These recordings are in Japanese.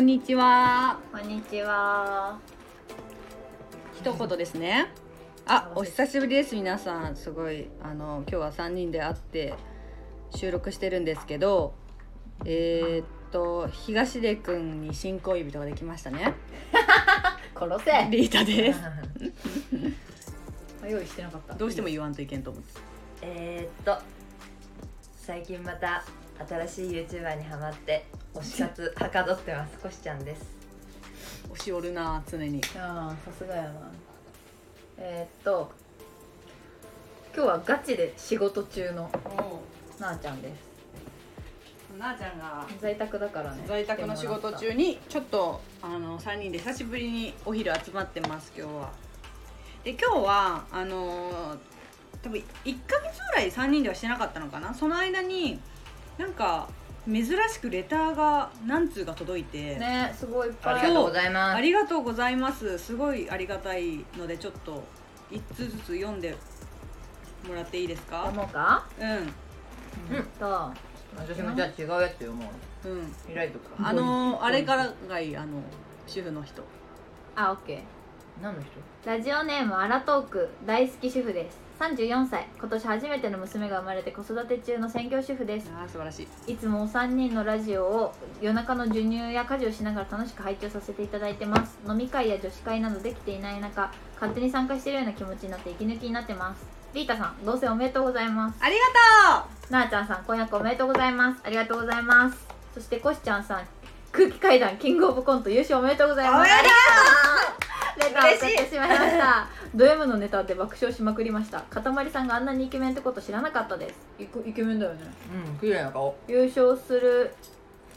こんにちは。こんにちは。一言ですね。あ、お久しぶりです皆さん。すごいあの今日は三人で会って収録してるんですけど、えー、っと東出くんに新恋人ができましたね。殺せ。リータです。用意してなかった。どうしても言わんといけんと思って。えー、っと最近また新しい YouTuber にハマって推し活はかどってますこしちゃんです押しおるな常に。ああ、さすがやな。えー、っと。今日はガチで仕事中のなあちゃんです。なあちゃんが在宅だからね。在宅の仕事中にちょっとあの3人で久しぶりにお昼集まってます今日はで今日はあの多分1ヶ月ぐらい3人ではしてなかったのかな？その間になんか珍しくレターが何通か届いて、ね、すごいいっぱい。ありがとうございます。ありがとうございます。すごいありがたいのでちょっと1通ずつ読んでもらっていいですか？読もうか？うん。うん。と。私もじゃあ違うやつ読もう。うん。開いとくかあのあれからがいいあの主婦の人。あ、オッケー。何の人？ラジオネームアラトーク大好き主婦です34歳。今年初めての娘が生まれて子育て中の専業主婦です。ああ素晴らしい。いつもお三人のラジオを夜中の授乳や家事をしながら楽しく拝聴させていただいてます。飲み会や女子会などできていない中勝手に参加しているような気持ちになって息抜きになってます。リータさん同棲おめでとうございます。ありがとう。なあちゃんさん婚約おめでとうございます。ありがとうございます。そしてこしちゃんさん空気階段キングオブコント優勝おめでとうございます。おめでとう。レターを送ってしまいましたド M のネタで爆笑しまくりました。かたまりさんがあんなにイケメンってこと知らなかったです。イケメンだよね。うん綺麗な顔。優勝する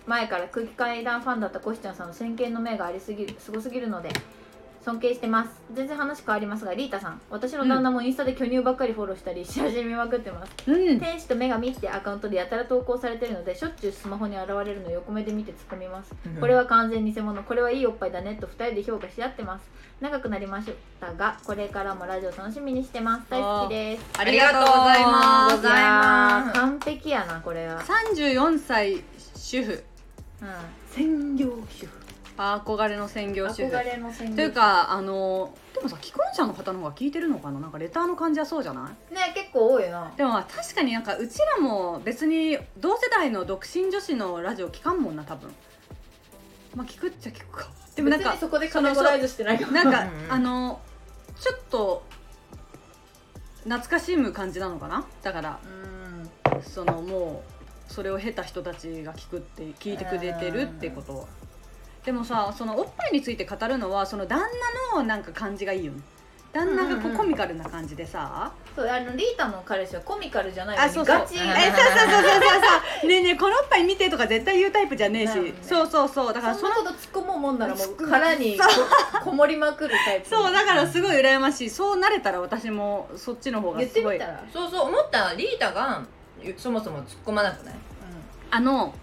前から空気階段ファンだったコシちゃんさんの先見の目がありすぎるすごすぎるので尊敬してます。全然話変わりますがリータさん私の旦那もインスタで巨乳ばっかりフォローしたりし始めまくってます。うん。天使と女神ってアカウントでやたら投稿されてるのでしょっちゅうスマホに現れるのを横目で見て突っ込みます。これは完全偽物。これはいいおっぱいだねと2人で評価し合ってます。長くなりましたがこれからもラジオ楽しみにしてます。大好きです。ありがとうございます。ございます。完璧やなこれは。34歳主婦。う専業主婦憧れの専業ん主婦。憧れの宣言というかあのでもさ既婚者の方の方が聞いてるのかな？なんかレターの感じはそうじゃない？ね結構多いよな。でもまあ確かになんかうちらも別に同世代の独身女子のラジオ聞かんもんな多分。まあ聞くっちゃ聞くか。でもなんか別にそこでカテゴライズしてないかもなんかあのちょっと懐かしむ感じなのかな？だからうん。そのもうそれを経た人たちが聞くって聞いてくれてるってことはでもさそのおっぱいについて語るのはその旦那のなんか感じがいいよね。旦那がこうコミカルな感じでさ、そうあのリータの彼氏はコミカルじゃないあそうそう。ガチえそうそうそうそうそう。ねえねえこのおっぱい見てとか絶対言うタイプじゃねえし、ね。そうそうそう。だからそのそんなこと突っ込もうもんならもう殻にここもりまくるタイプそうだからすごい羨ましい。そうなれたら私もそっちの方が言っすごい。てみたら。そうそう思ったリータがそもそも突っ込まなくない？あの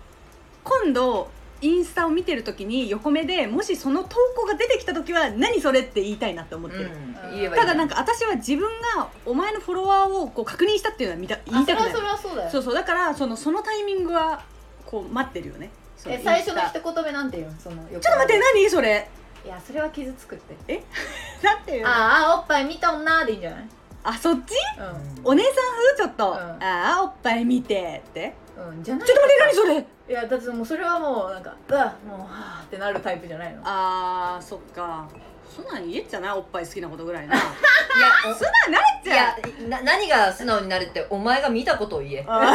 今度インスタを見てる時に横目でもしその投稿が出てきた時は何それって言いたいなって思ってる、うん。うん言えばいいただなんか私は自分がお前のフォロワーをこう確認したっていうのは見た言いたくない。あそれはそれはそうだよ。そうそう。だからそのそのタイミングはこう待ってるよね。え最初のインスタ。一言目なんて言うの？そのちょっちょっと待って何それ？いやそれは傷つくって。なんていうの？あああおっぱい見た女でいいんじゃない？そっち？うお姉さん風？ちょっと、うん。ああおっぱい見てって。んうんじゃない。ちょっと待って何それ？いやだってもうそれはもうなんかうわもうはあってなるタイプじゃないの。あーそっか。そんなん言えっちゃないおっぱい好きなことぐらいな。いやそんなんなれっいちゃやな何が素直になるってお前が見たことを言え。お前がイ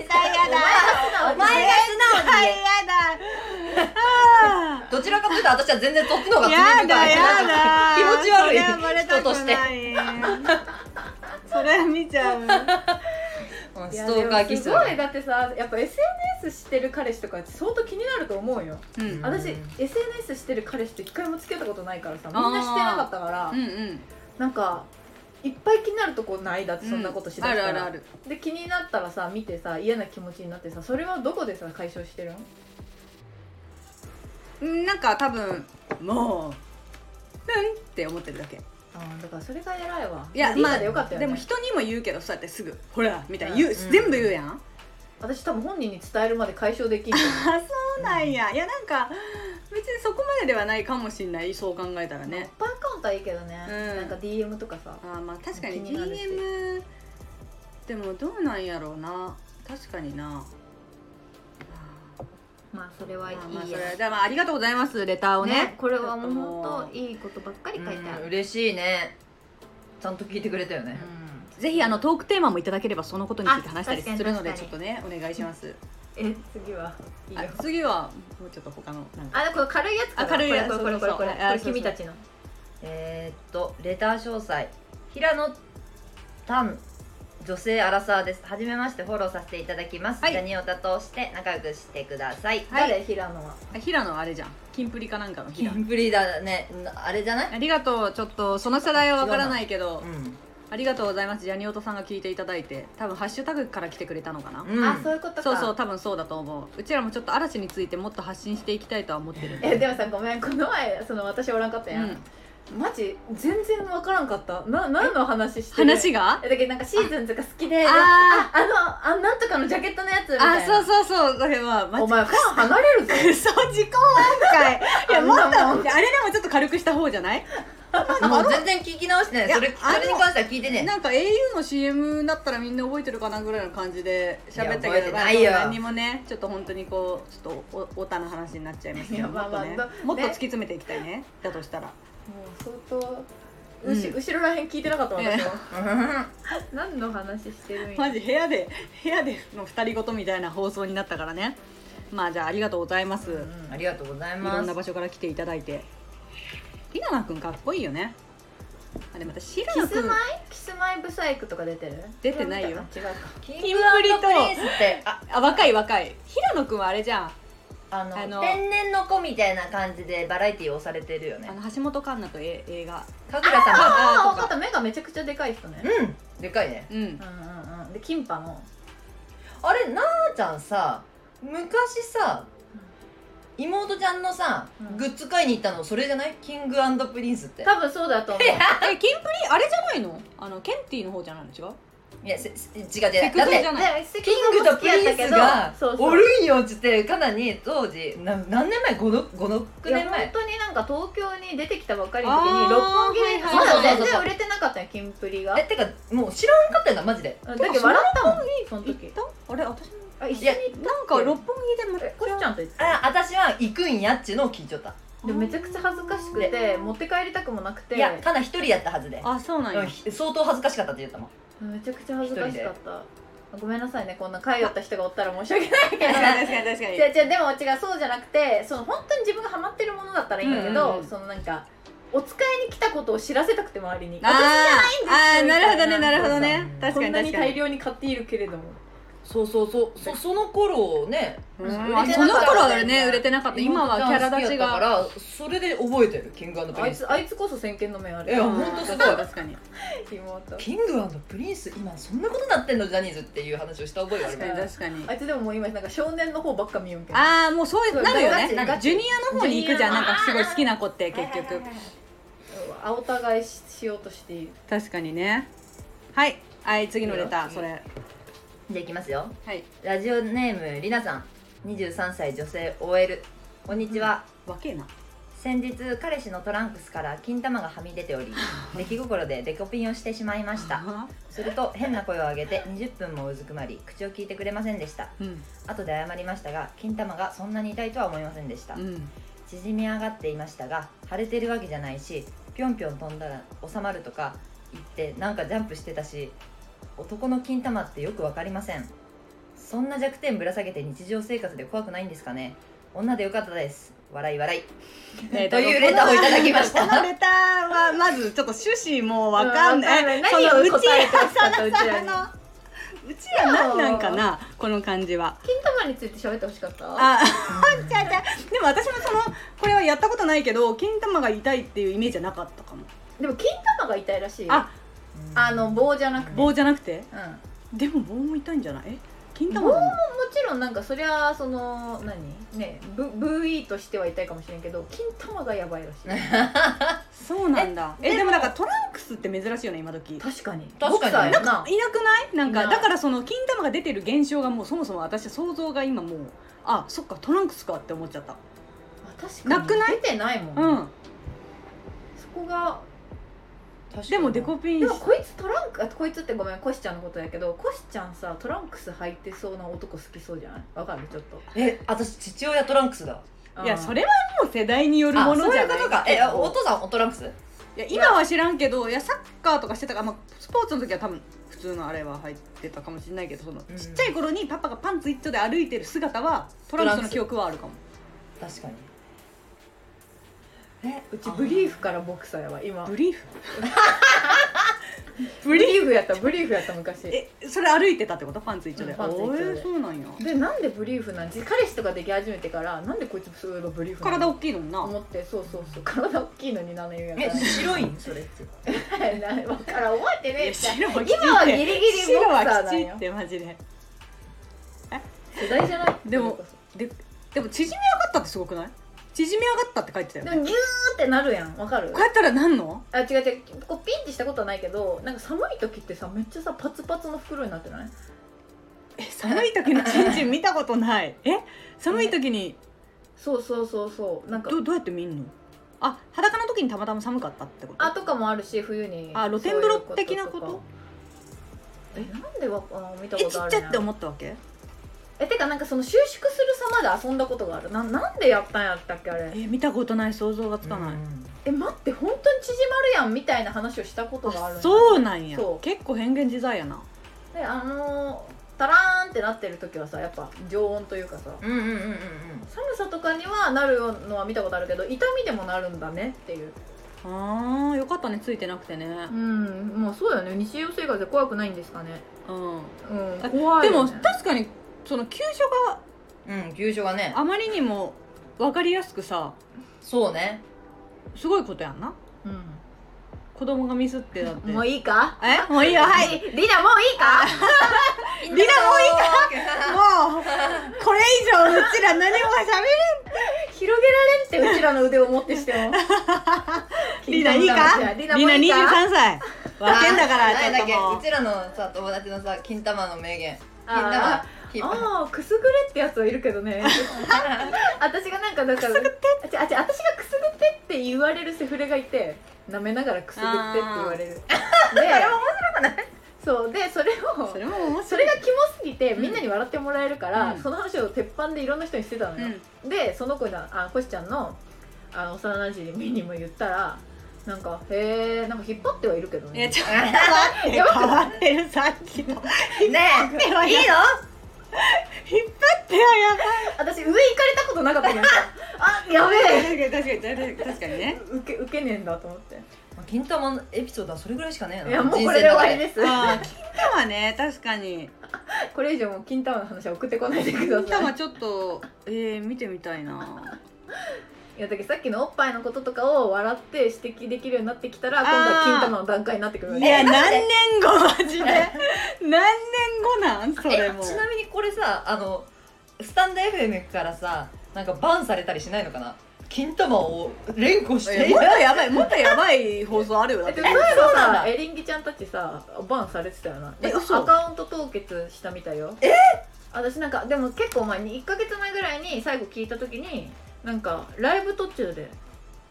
ンスタやだ。お前が素直に言え。やだあどちらかというと私は全然そっちの方がーやだやだ。気持ち悪い。それはバレたく人として。それは見ちゃう。うんストーカー気質すごいだってさやっぱ SNS してる彼氏とかって相当気になると思うよ。うん。私 SNS してる彼氏と一回もつけたことないからさみんなしてなかったからうんうん。なんかいっぱい気になるとこないだってそんなことしだしたら、あるあるある。で気になったらさ見てさ嫌な気持ちになってさそれはどこでさ解消してるのうんなんか多分もううんって思ってるだけあーだからそれが偉いわ。いやまあーでよかったよね、でも人にも言うけどそうやってすぐほらみたいな言う、うん。全部言うやん、私多分本人に伝えるまで解消できん あそそうなんや。いやなんか別にそこまでではないかもしんないそう考えたらね。パーカウントはいいけどね、うん。なんか DM とかさ。あーまあ確かに DM でもどうなんやろうな。確かになまあそれはいいまあまあそやれでまあありがとうございますレターをね。ねこれはもう本当いいことばっかり書いてある、うん。嬉しいね。ちゃんと聞いてくれたよね、ぜひあのトークテーマもいただければそのことについて話したりするのでちょ確かに。っとねお願いします。え次は？いいよ。あ次はもうちょっと他のなんか。あでこれ軽いやつかな。あ軽いやつこれこれこれこれこれこれそうそうそうあそうそう。君たちの。えーっとレター詳細。平野丹女性アラサーです。はじめましてフォローさせていただきます、はい。ジャニオタとして仲良くしてください。はい誰？平野はあ平野あれじゃん。キンプリかなんかのキ平野ンプリだね。なあれじゃない？ありがとう。ちょっとその世代はわからないけどうん、ありがとうございます。ジャニオトさんが聞いていただいて。多分ハッシュタグから来てくれたのかな、うん、あそういうことか。そうそう多分そうだと思う。うちらもちょっと嵐についてもっと発信していきたいとは思ってる。えでもさごめん。この前その私おらんかったやん、うんマジ全然わからんかった。な何の話してる？話が？えだけどなんかシーズンとか好きで。あああのあなんとかのジャケットのやつみたいな。あそうそうそうそれはお前ファン離れるぞ嘘自己満開いやもっとあれでもちょっと軽くした方じゃないもう全然聞き直してないそれそれに関しては聞いてねなんか au の CM だったらみんな覚えてるかなぐらいの感じで喋ったけどてないよまあ何にもねちょっと本当にこうちょっとおおたの話になっちゃいますけどいやまあまあもっとねどもっとね突き詰めていきたいねだとしたら相当うん。うし後ろらへん聞いてなかった私は。うん何の話してるんや。マジ部屋で部屋での二人ごとみたいな放送になったからね。まあじゃあありがとうございます、ありがとうございいます。ろんな場所から来ていただいて。ひななくんかっこいいよね。あでも私ひななくんキスマイキスマイブサイクとか出てる？出てないよ。違うか。キングプリと。プリンスって。ああ若い若い。平野くんはあれじゃんあのあの天然の子みたいな感じでバラエティーをされてるよね。あの橋本環奈とえ映画。神楽様あああー分かった。目がめちゃくちゃでかい人ね。うん。でかいね。うん。うんうんうん。でキンパの。あれなあちゃんさ昔さ妹ちゃんのさ、うん。グッズ買いに行ったのそれじゃない？キングプリンスって。多分そうだと思う。えキンプリ？あれじゃないの？あのケンティーの方じゃないの？違う？いやせせ違う違うだってキングとプリンスがそうそうおるんよっつってかなり当時な何年前？5, の5の6いや年前本当になんか東京に出てきたばっかりの時に六本木ではいまだ全然売れてなかったよキンプリが。えてかもう知らんかったんだマジで。だけど笑ったもんその行っ時。たあれ私も。あ一緒になんか六本木でもえこしちゃんと言ってたあ私は行くんやっちゅうのを聞いちゃった。でもめちゃくちゃ恥ずかしくて持って帰りたくもなくて。いやかな一人やったはずで、あそうなんや。相当恥ずかしかったって言ったもんめちゃくちゃ恥ずかしかった。ごめんなさいね。こんな通った人がおったら申し訳ないけど。確かに確かに確かに違う違うでも違うそうじゃなくてその本当に自分がハマってるものだったらいいんだけど、うん。うんうんそのなんかお使いに来たことを知らせたくて周りに。あーあーなるほどねな。なるほどね。確かにこんなに確かに大量に買っているけれどもそうそうそう。そその頃ねうん。その頃はね売れてなかった。今はキャラ立ち妹ちゃん好きやったかがらそれで覚えてる。キングプリンスつあいつこそ先見の目あるい。やうんほんとすごい確かに。妹。キングプリンス今そんなことなってんの？ジャニーズっていう話をした覚えがある確かに確かに。あいつでももう今なんか少年の方ばっか見よんけどああもうそういうなるよねなんかジュニアの方に行くじゃんなんかすごい好きな子って結局。うんあお互いししようとしている。確かにね。はい。はい次のレター次それじゃあいきますよ。はい。ラジオネームりなさん。23歳女性 OL こんにちは、わけえな。先日彼氏のトランクスから金玉がはみ出ており 出来心でデコピンをしてしまいました。すると変な声を上げて20分もうずくまり口を聞いてくれませんでした。うん。後で謝りましたが金玉がそんなに痛いとは思いませんでした、うん。縮み上がっていましたが腫れてるわけじゃないしぴょんぴょん飛んだら収まるとか言ってなんかジャンプしてたし男の金玉ってよく分かりません。そんな弱点ぶら下げて日常生活で怖くないんですかね。女でよかったです。笑い笑い。えというレターをいただきました。このレターはまずちょっと趣旨もうわかんない、うん何をそのうち答えてほしかった うちらに。うちら何なんかなこの感じは。金玉について喋ってほしかった？あじゃじゃでも私もそのこれはやったことないけど金玉が痛いっていうイメージはなかったかも。でも金玉が痛いらしいよ。ああの棒じゃなくて。棒じゃなくて？うでも棒も痛いんじゃない？え金玉なのもちろんなんかそりゃその何？ねブ VE としては痛いかもしれんけど金玉がやばいらしい。そうなんだ。えでもなんかトランクスって珍しいよね今時。い確かに。確かにボクサーやななくない？なんかいないだからその金玉が出てる現象がもうそもそも私想像が今もうあそっかトランクスかって思っちゃった。あ確かに。なくない？出てないもん。ね、うん。そこがでもデコピンでもこいつトランクあこいつってごめんコシちゃんのことやけどコシちゃんさトランクス履いてそうな男好きそうじゃない？わかるちょっと。え私父親トランクスだ。いやうんそれはもう世代によるものじゃない？いうことか。えお父さんおトランクス？いや今は知らんけどいやサッカーとかしてたから、まあ、スポーツの時は多分普通のあれは入ってたかもしれないけどその、うん。ちっちゃい頃にパパがパンツ一丁で歩いてる姿はトランクスの記憶はあるかも。確かにえうちブリーフからボクサーやわ今。ブリーフ？ブリーフ？やったブリーフやった昔。えそれ歩いてたってこと？パンツ一丁で、うんパンツ一丁で。そうなんや。でなんでブリーフなん？彼氏とかでき始めてからなんでこいつそういえばブリーフ体大きいのにな。思ってそうそうそう。体大きいのに何言うんやえ白いん？それって。ら分からん覚えてねえ今はギリギリボクサちってマジで。世代じゃない？でもででも縮み上がったってすごくない？縮み上がったって書いてたよでもギューってなるやん。わかる？こうやったらなんの？あ違う違う。こうピンってしたことはないけどなんか寒い時ってさめっちゃさパツパツの袋になってない？え寒い時のチンチン見たことない？え？寒い時に？そうそうそうそう。なんかどどうやって見んの？あ裸の時にたまたま寒かったってこと？あとかもあるし冬に。あ露天風呂そういう的なことか。えなんでわあの見たえちことあるんやっちゃって思ったわけ？えてかなんかその収縮する様で遊んだことがある。ななんでやったんやったっけあれ。え見たことない。想像がつかない、え待って本当に縮まるやんみたいな話をしたことがあるんやそうなんや。そう。結構変幻自在やな。であのータラーンってなってる時はさやっぱ常温というかさ。うんうんうんうんうん。寒さとかにはなるのは見たことあるけど痛みでもなるんだねっていう。あーよかったねついてなくてね。うん。もうそうだよね。日常生活で怖くないんですかね。うん。うん。あ怖いよ、でもね、確かにその急所がうん急所がね。あまりにも分かりやすくさそうね。すごいことやんな。子供がミスってだっうん、て。もういいか？え？もういいよ。はい。リ リナもういいか？リナもいいか？もうこれ以上うちら何もしゃ広げられんってうちらの腕を持ってしても。べ リナいいか？リリナいいか23歳。分けんだからちょっともう。うちらのさ友達のさ金玉の名言。金玉あああくすぐれってやつはいるけどね。私がなんかだからあちあち私がくすぐってって言われるセフレがいて舐めながらくすぐってって言われる。でそうでそれをそれも面そ白い。れがキモすぎてみんなに笑ってもらえるから、うん。その話を鉄板でいろんな人にしてたのよ、でその子があコシちゃんのあの幼馴染にも言ったらなんかへえんか引っ張ってはいるけどね。いやちょっと待って 変わってるさっきの。ねえ。いいの？引っ張ってはやばい。私上行かれたことなかったけどさあやべえ。確かに確かに確かにね。受け受けねえんだと思って。金玉のエピソードはそれぐらいしかねえな。いやもうこれで終わりです。ああ金玉ね確かに。これ以上もう金玉の話は送ってこないでください。金玉ちょっとえー、見てみたいないやだけどさっきのおっぱいのこととかを笑って指摘できるようになってきたら今度は金玉の段階になってくるわけ。いや何年後マジで？何年後なん？それえもちなみにこれさあのスタンド FM からさなんかバンされたりしないのかな？金玉を連呼して。もっとやばいもっとやばい放送あるよ。だってえでもそういえばそうなんだ。さエリンギちゃんたちさバンされてたよな。でえ嘘？アカウント凍結したみたいよ。え？私なんかでも結構前に1か月前ぐらいに最後聞いた時になんかライブ途中で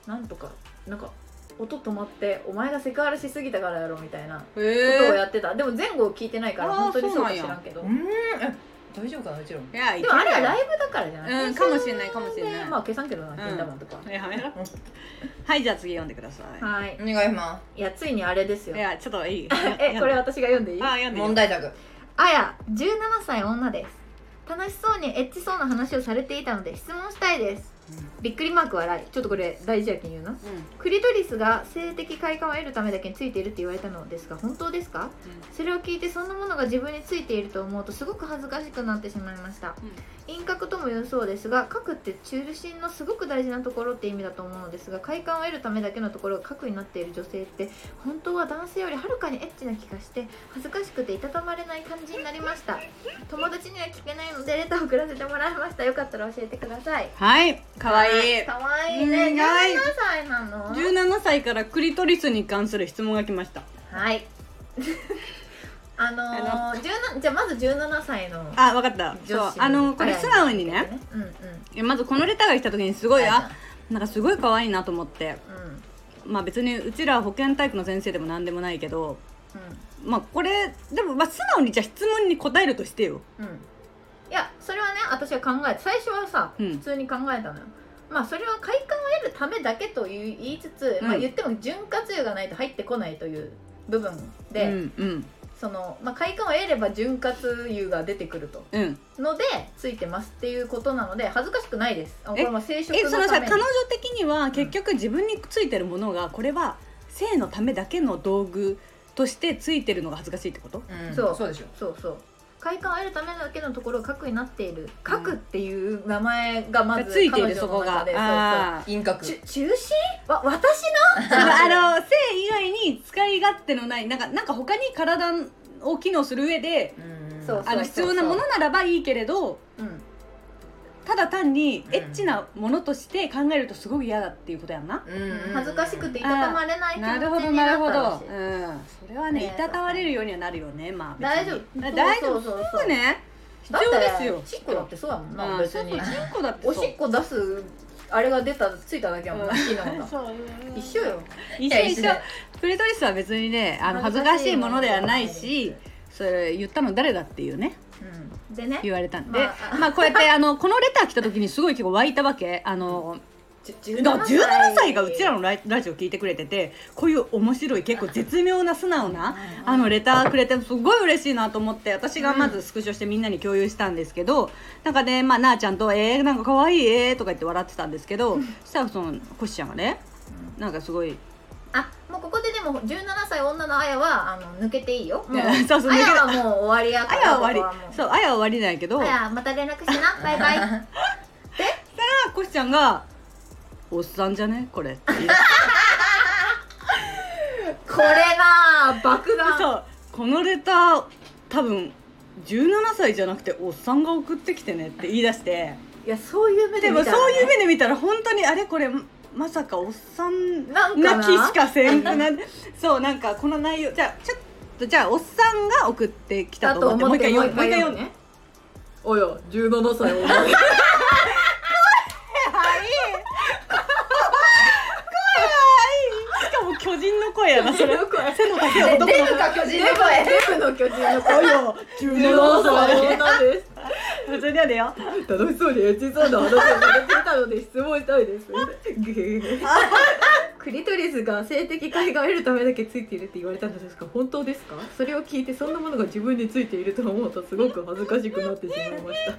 なんとかなんか音止まってお前がセクハラしすぎたからやろみたいなことをへやってた。でも前後聞いてないから本当にそうか知らんけど。うーん。え大丈夫かなうちらもえいやでもあれはライイブだからじゃない？うんかもしれないかもしれない。まあ消さん。けどな金玉とか、やめろ。はいじゃあ次読んでくださはい。お願いしまいやついにあれですよ。いいやちょっといい。えこれ私が読んでいい？あ読んでいい問題作。あや17歳女です。楽しそうにエッチそうな話をされていたので質問したいですびっくりマーク笑い。ちょっとこれ大事やけん言うな。うん。クリトリスが性的快感を得るためだけについているって言われたのですが本当ですか？それを聞いてそんなものが自分についていると思うとすごく恥ずかしくなってしまいました。輪郭とも言うそうですが核って中心のすごく大事なところって意味だと思うのですが快感を得るためだけのところが核になっている女性って本当は男性よりはるかにエッチな気がして恥ずかしくていたたまれない感じになりました。友達には聞けないのでレターを送らせてもらいました。よかったら教えてください。はいかわい。いかわいいね。うんかわいい17歳なの？17歳からクリトリスに関する質問が来ました。はい。あのー、17じゃあまず17歳のあわかった。そう。あのこれ素直にね。うんうん。まずこのレターが来た時にすごいあなんかすごい可愛いなと思って。まあ別にうちら保健体育の先生でも何でもないけど。まあこれでもまあ素直にじゃあ質問に答えるとしてよ。うんうんいやそれはね私は考えて最初はさ、うん。普通に考えたのよ。まあそれは快感を得るためだけという言いつつ、まあうん言っても潤滑油がないと入ってこないという部分で、うんうん。その、まあ、快感を得れば潤滑油が出てくると。うん。のでついてますっていうことなので恥ずかしくないです。あこえれは生殖えのために。そのさ彼女的には結局自分についてるものがこれは性のためだけの道具としてついてるのが恥ずかしいってこと？うん。そう。そうでしょ。そうそう快感を得るためだけのところが核になっている。核っていう名前がまずついている彼女そこが。輪中心わ私の？ーあの性以外に使い勝手のないなんかなんか他に体を機能する上でうん。あの必要なものならばいいけれどうんただ単にうん。エッチなものとして考えるとすごく嫌だっていうことやんな、うん。恥ずかしくていたたまれない気持ちになるほどななるほど。うん。それはねねいたたわれるようにはなるよね。まあ別大に丈夫。大丈夫。そうそうそうそうね。必要ですよ。しっこだってそうやもんな、うん別に。チンコだってそう。おしっこ出すあれが出たついただけやもんな、う一緒よ。一緒一緒。クリトリスは別にねあの恥ずかしいもの。ではないしそれ言ったの誰だっていうね。うんでね。言われたんで、まあ。まあ、こうやってあのこのレター来た時にすごい結構湧いたわけ。あの17だから17歳。がうちらのラジオ聞いてくれててこういう面白い結構絶妙な素直なあのレターくれてすごい嬉しいなと思って私がまずスクショしてみんなに共有したんですけど、なんかね、まあ、なあちゃんと「えー、なんか可愛いえー」とか言って笑ってたんですけど そしたらそのコシちゃんがねなんかすごいあもうここででも17歳女のあやはあの抜けていいよ。もうそうそうあやはもう終わりやかあらやは終わここもりそうあやは終わりなんやけど。あやまた連絡してな。バイバイ。あコシちゃんが「おっさんじゃね？これ」って言ってこれなあ爆弾。そうこのレター多分17歳じゃなくておっさんが送ってきてねって言い出して。いやそういう目ででも見たら、ね、そういう目で見たら本当にあれこれまさかおっさんなんかなな気しかせんくな？そうなんかこの内容じゃあちょっとじゃあおっさんが送ってきただと思っててもう一回読む？もう一回読むねおや17歳女のしかも巨人の声やなそれ。背の高い男のデブか巨人の声。デブの巨人の声。よ17歳 女です普通にやでよ。楽しそうにエッチそうな話をされていたので質問したいです クリトリスが性的快感を得るためだけついているって言われたのですが本当ですか？それを聞いてそんなものが自分についていると思うとすごく恥ずかしくなってしまいました。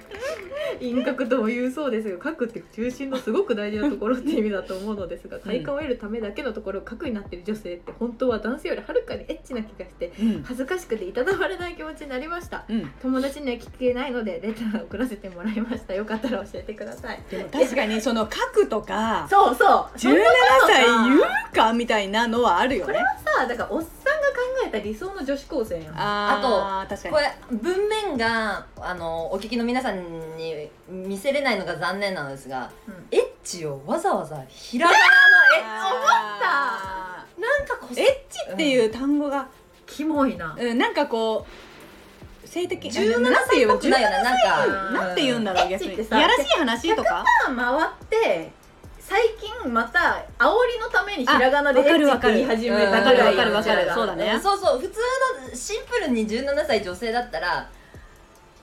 輪郭とも言うそうですが核って中心のすごく大事なところって意味だと思うのですが快感を得るためだけのところが核になっている女性って本当は男性よりはるかにエッチな気がしてうん。恥ずかしくていたたまれない気持ちになりました。うん。友達には聞けないのでレターを送らせてもらいました。よかったら教えてください。でも確かにその書くとかそうそう。17歳言ううかみたいなのはあるよね。さだからおっさんが考えた理想の女子高生やん。あー確かに。これ文面があのお聞きの皆さんに見せれないのが残念なのですがうん。エッチをわざわざひらがなのエッあチなんかこうーエッチっていう単語が、キモいなうん、なんかこう性的17なんて言うの歳っぽくないよね。なんかなんて言うんだろう逆に。やらしい話とか？回って最近また煽りのためにひらがなでエッチって言い始めたぐらいやんわかるわかるわかる。そうだね。そうそう普通のシンプルに17歳女性だったら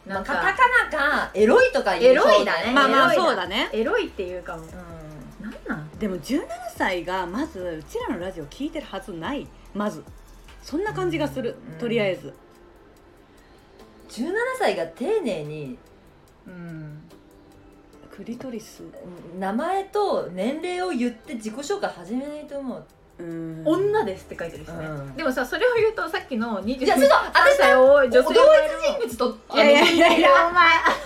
まあ、なんかカタカナか。エロいとか言うエロいだね。まあまあそうだね。エロいっていうかも。うなん。なん。でも17歳がまずうちらのラジオ聞いてるはずない。まず。そんな感じがする。うん。とりあえず。ん17歳が丁寧にうんククリトリス。名前と年齢を言って自己紹介始めないと思う。うん。女ですって書いてるしね、うん。でもさそれを言うとさっきの23いやちょっと私歳を女性同一人物といやいやいやいや。お前信頼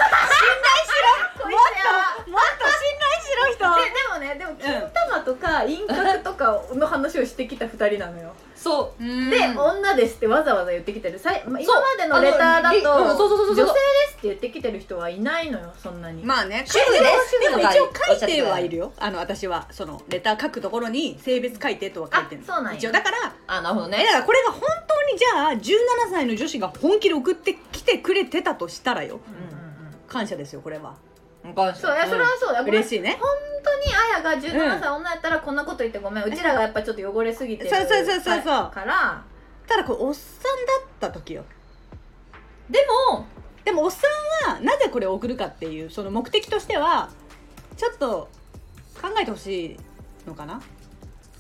しろこいつやもっと信頼しろ人ででもねでも金玉とか輪郭とかの話をしてきた2人なのよ、そう。で、女ですってわざわざ言ってきてる。さいま今までのレターだと、女性ですって言ってきてる人はいないのよそんなに、まあね主婦です。でも一応書いてはいるよ。あの私はそのレター書くところに性別書いてとは書いてるあそうなんや。一応だからあなるほどえねだからこれが本当にじゃあ17歳の女子が本気で送ってきてくれてたとしたらよ。うんうんうん。感謝ですよこれはそういやそれはそうだ、ごめん。嬉しいね。本当にあやが17歳女やったらこんなこと言ってごめん。うちらがやっぱちょっと汚れすぎてるそうそうそうそう。そうから。ただこれおっさんだった時よ。でもでもおっさんはなぜこれを送るかっていうその目的としてはちょっと考えてほしいのかな？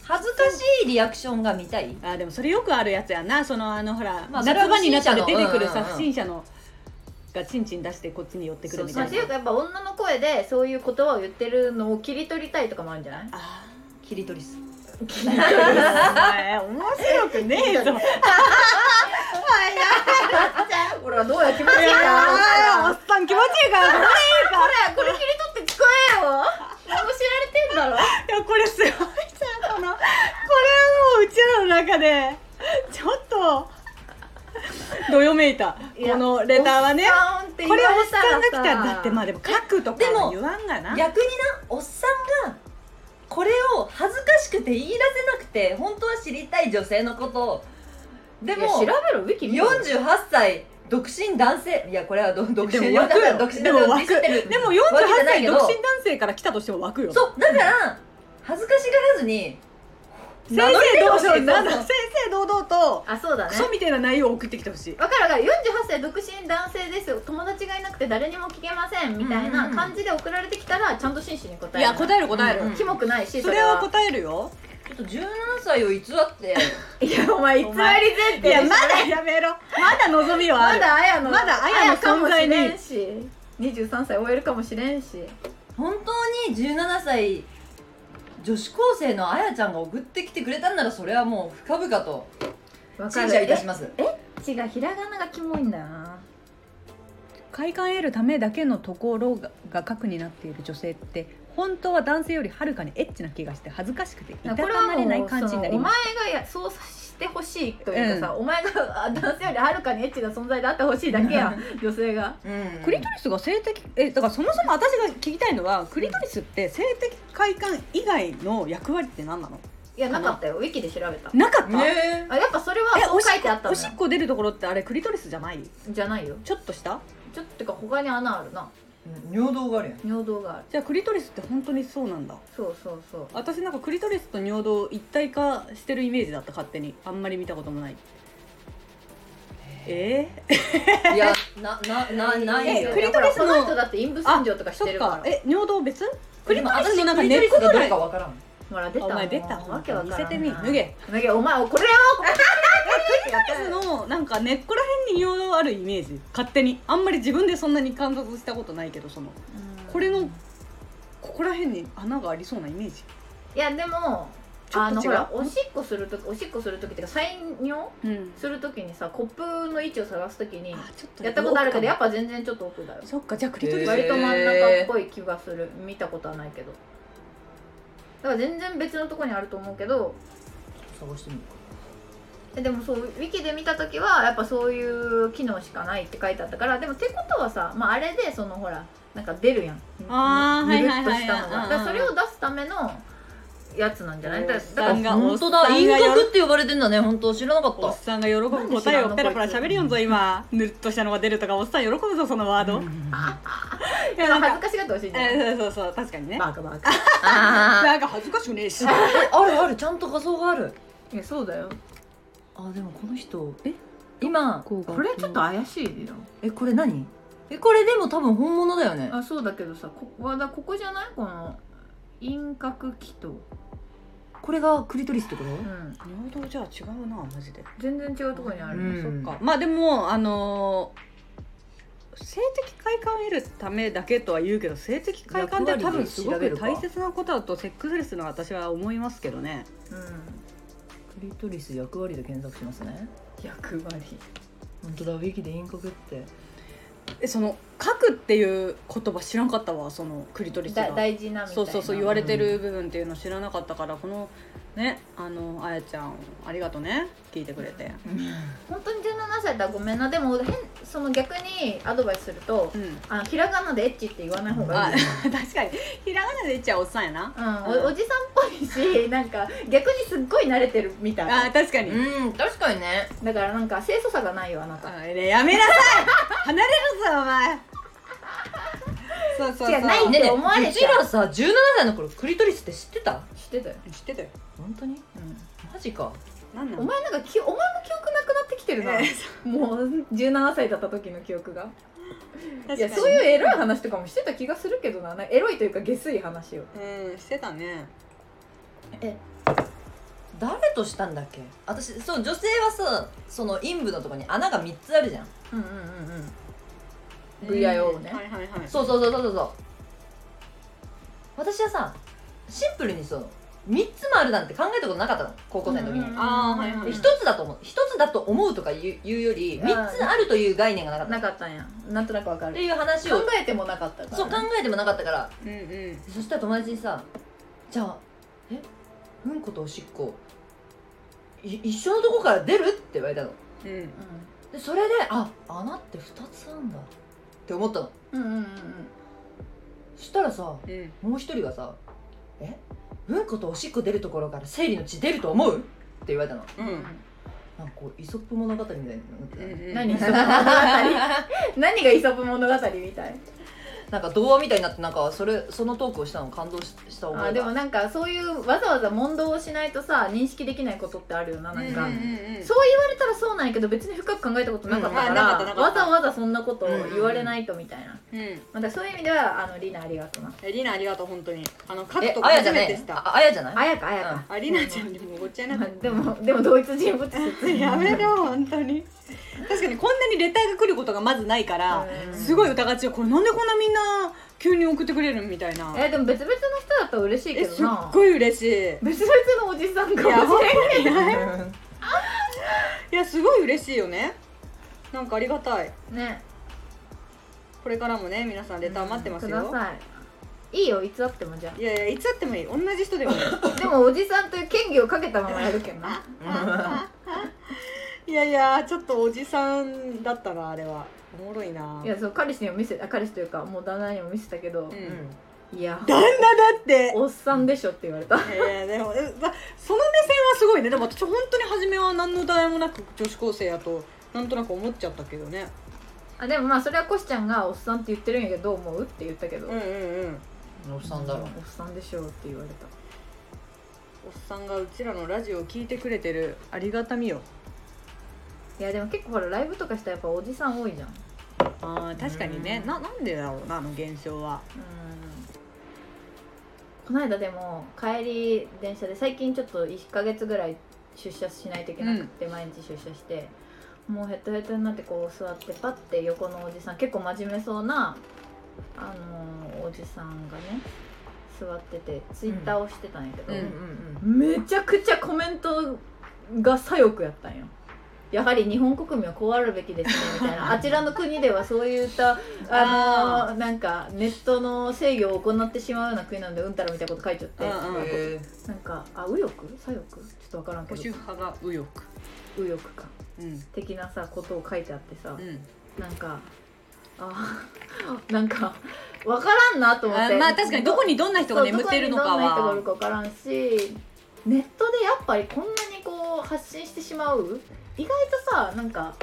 恥ずかしいリアクションが見たい。あでもそれよくあるやつやな。そのあのほら、まあ夏場になったら出てくるさうんうんうん。不審者のがチンチン出してこっちに寄ってくるみまあ、たいな。っていうかやっぱ女の声でそういう言葉を言ってるのを切り取りたいとかもあるんじゃない？あキリトリスーお前面白くねえぞ。ほらどうや気持ちいいかーおっさん気持ちいいからこれいいか。これこれ切り取って使えよ。何も知られてんだろ。いやこれすごいさこの。これはもううちらの中でちょっと どよめいた。いやこのレターはねおっさんって言これわれおっさんが来たららだってまあでも書くとかは言わんがな。逆になおっさんがこれを恥ずかしくて言い出せなくて本当は知りたい女性のことを。でも調べろウィキ見ろ。48歳独身男性。いやこれはど独身でも枠よ。独身でも枠。ディスってる。でも48わけじゃないけど。歳独身男性から来たとしても枠よ。そうだから恥ずかしがらずに正々堂そうそう々なんだ正々堂々とあそうだね。クソみたいな内容を送ってきてほしいわかるわかる。48歳独身男性ですよ。友達がいなくて誰にも聞けません。みたいな感じで送られてきたらちゃんと真摯に答える。いや答える答える、キモくないしそれは答えるよ。ちょっと17歳を偽って。いやお前偽り前提いやまだやめろ。まだ望みはあまるだあやのまだあやのかもしれ存んし23歳終えるかもしれんし。本当に17歳女子高生のあやちゃんが送ってきてくれたんならそれはもう深々と。わか陳る謝いたします。え違うひらがながキモいんだ。よな快感得るためだけのところがが核になっている女性って本当は男性よりはるかにエッチな気がして恥ずかしくていたたこれはまれないもう感じになそのお前りますがやそうしてほしいというかさ、お前があ男性よりはるかにエッチな存在であってほしいだけや女性が。うん。クリトリスが性的えだからそもそも私が聞きたいのはクリトリスって性的快感以外の役割って何なの？いやなかったよ。ウィキで調べた。なかった、ね。あやっぱそれはえそう書いてあったのおしっこ出るところってあれクリトリスじゃない？じゃないよ。ちょっとした？ちょっとてか他に穴あるなえ尿道があるやん。尿道がある。じゃあクリトリスって本当にそうなんだ。そうそうそう。私なんかクリトリスと尿道一体化してるイメージだった勝手に。あんまり見たこともない。えいや なななないよ。えクリトリスのこの人だって陰部洗浄とかしてるから。え尿道別？クリトリ私スのなんか根っこぐらかわからんほら出たお前出たわけわからん見せてみ脱げ。脱げお前これをクリトリスのなんか根っこら辺に尿道あるイメージ。勝手に。あんまり自分でそんなに観察したことないけどその。これのここら辺に穴がありそうなイメージ。いやでもあのほらおしっこするときおしっこするときっていうか採尿うん。するときにさコップの位置を探すときにやったことあるけどやっぱぱ全然ちょっと奥だよ。そっかじゃあクリトリス、割と真ん中っぽい気がする。見たことはないけどだから全然別のとこにあると思うけど。探してみるえでもそうウィキで見た時はやっぱそういう機能しかないって書いてあったからでもってことはさ、まあ、あれでそのほらなんか出るやん。あーぬるはいはいはい。っとしたのが。うんうんだからそれを出すためのやつなんじゃない？だから本当だおっさんが輪やる。郭って呼ばれてんだね本当。知らなかっおったさんが喜ぶ。答えをペラペラ喋るよんぞ今。ぬるっとしたのが出るとかおっさん喜ぶぞそのワード、いやなんか恥ずかしがってほしいんじゃないえそうそうそう確かにね。バカバカ あなんか恥ずかしくねえし。ー あるあるちゃんと画像がある。いやそうだよ。あでもこの人え？今ここれちょっと怪しいよ。えこれ何？えこれでも多分本物だよね。あそうだけどさここだここじゃない？この輪郭器とこれがクリトリスってこと？うん。尿道じゃあ違うなマジで、全然違うところにある、うん。そっか。まあでもあのー性的快感を得るためだけとは言うけど性的快感って多分すごく大切なことだとセックスレスの私は思いますけどね。うん。クリトリス役割で検索しますね。役割。本当だウィキで輪郭ってえその書くっていう言葉知らんかったわそのクリトリスだが大事なみたいな。そうそうそう言われてる部分っていうの知らなかったからこのねあのあやちゃんありがとね聞いてくれて。本当に17歳だごめんな。でも変その逆にアドバイスするとうん。あのひらがなでエッチって言わない方があいいよ 確かに。ひらがなで言っちゃおっさんやな。うん、おおじさんっぽいし なんか逆にすっごい慣れてるみたいあ確かに、うん確かにね。だからなんか清楚さがないよあなた。あねやめなさい。離れるぞお前そうそうそう。違うないねえねえ思われちゃう。うちらさ17歳の頃クリトリスって知ってた？知ってたよ、知ってたよ。本当に？マジか。なんなのお前なんかきお前も記憶なくなってきてるな、えもう17歳だった時の記憶が。確かに。いやそういうエロい話とかもしてた気がするけどな。なんかエロいというか下水話を。うんしてたね。誰としたんだっけ？私そう女性はさその陰部のところに穴が3つあるじゃん。うんうんうんうん VIO ね。はいはいはい。そうそうそうそうそう。そう私はさシンプルにそう3つもあるなんて考えたことなかったの。高校生の時に、うんうんあーはいはいで1つだと思う。一つだと思うとか言う言うよりうん3つあるという概念がなかったっなかったんや。なんとなくわかる。ていう話考をえてもなかったから。そう考えてもなかったから。うんうん。そしたら友達にさ「じゃあえ？うんことおしっこい一緒のとこから出る?」って言われたの。うん。でそれであ穴って2つあんだって思ったの。うんうんうんうん。そしたらさうん。もう一人がさ「え？うんことおしっこ出るところから生理の血出ると思う?」って言われたの。うんなんかこうイソップ物語みたいになってた、うん。何？イソップ物語？何がイソップ物語みたい？なんか童話みたいになってなんかそれそのトークをしたの感動しした覚えがあでもなんかそういうわざわざ問答をしないとさ認識できないことってあるよななんか、うんうんうん。そう言われたらそうなんやけど別に深く考えたことなかったかうんあら、なかったなかったわざわざそんなことを言われないとみたいな、うんまたそういう意味ではあのリナありがとうな。えりなありがとう本当にあの書くえとこあやじゃない初めてした。ああやじゃない？あやかあやか、ありなちゃんにもごっちゃになまあってでもでも同一人物説 やめろ本当に確かにこんなにレターが来ることがまずないからうん。すごい疑っちゃうこれなんでこんなみんな急に送ってくれるみたいな。えでも別々の人だったら嬉しいえすっけどなごい嬉しい。別々のおじさんかもしれないいやすごい嬉しいよね。なんかありがたい。ね。これからもね皆さんレター待ってますよ。ください。いいよいつあってもじゃいやいやいつあってもいい。同じ人でもいい。あ でもおじさんという権利をかけたままやるけんな いやいやちょっとおじさんだったなあれは。おもろいな。いやそう彼氏にも見せあ彼氏というかもう旦那にも見せたけど、うん。いや旦那だって。おっさんでしょって言われた。いやいやでもその目線はすごいね。でも私本当に初めは何の題もなく女子高生やとなんとなく思っちゃったけどね。あでもまあそれはコシちゃんがおっさんって言ってるんやけどどう思うって言ったけど、うんうんうん。おっさんだろ。おっさんでしょうって言われたおっさんがうちらのラジオを聞いてくれてるありがたみよいやでも結構ほらライブとかしたらやっぱおじさん多いじゃん。あー確かにね。うん。ななんでだろうなあの現象は。うん。この間でも帰り電車で最近ちょっと1ヶ月ぐらい出社しないといけなくて、毎日出社してもうヘトヘトになってこう座ってパッて横のおじさん結構真面目そうなあのーおじさんがね座っててツイッターをしてたんやけど、うん。めちゃくちゃコメントが左翼やったんよやはり日本国民はこうあるべきですねみたいな。あちらの国ではそういったあのー。なんかネットの制御を行ってしまうような国なんでうんたらみたいなこと書いちゃって、うなんかあ右翼？左翼？ちょっと分からんけ保ど。守派が右翼。右翼か。うん。的なさことを書いてあってさ、うん。なんかあ なんか分からんなと思って。あまあ確かにどこにどんな人が眠ってるのかそうどこにどんな人がおるはか分からんしネットでやっぱりこんなにこう発信してしまう意外とさなんか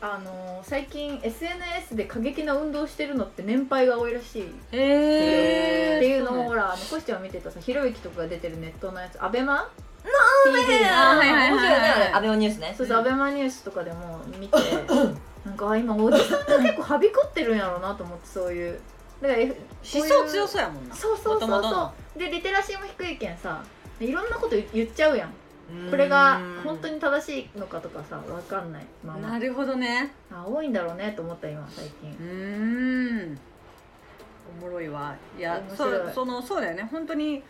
あのー最近 SNS で過激な運動してるのって年配が多いらしい。っへえていうのをほらあのコシちゃんを見てたさひろゆきとかが出てるネットのやつアベマ？え TV あはいはい面白いねあれ。アベマニュースね。そうそう、アベマニュースとかでも見て なんかあ今おじさんが結構はびこってるんやろうなと思ってそういう。だから思想強そうやもんな。そうそうそう元々の。そうでリテラシーも低いけんさいろんなこと言っちゃうやんこれが本当に正しいのかとかさ分かんない。ままなるほどね。あ多いんだろうねと思った今最近。うーん。おもろいわ。いや面そ白い。そのそうだよね。本当に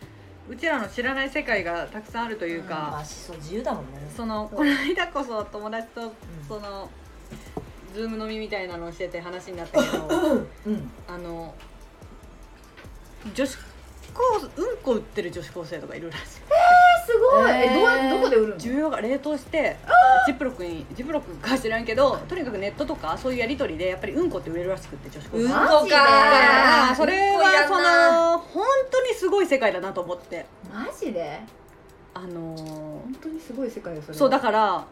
うちらの知らない世界がたくさんあるというまか、あ思想自由だもんね。そのそう。この間こそ友達とその、ズーム飲みみたいなのをしてて話になったけどうん。あの女子高うんこ売ってる女子高生とかいるらしい。すごいええーどうやどこで売るの？需要が冷凍してジップロックにジップロックか知らんけどとにかくネットとかそういうやり取りでやっぱりうんこって売れるらしくって女子高生。うんだこか。それはその本当にすごい世界だなと思って。マジで？あのー本当にすごい世界よそれは。そうだから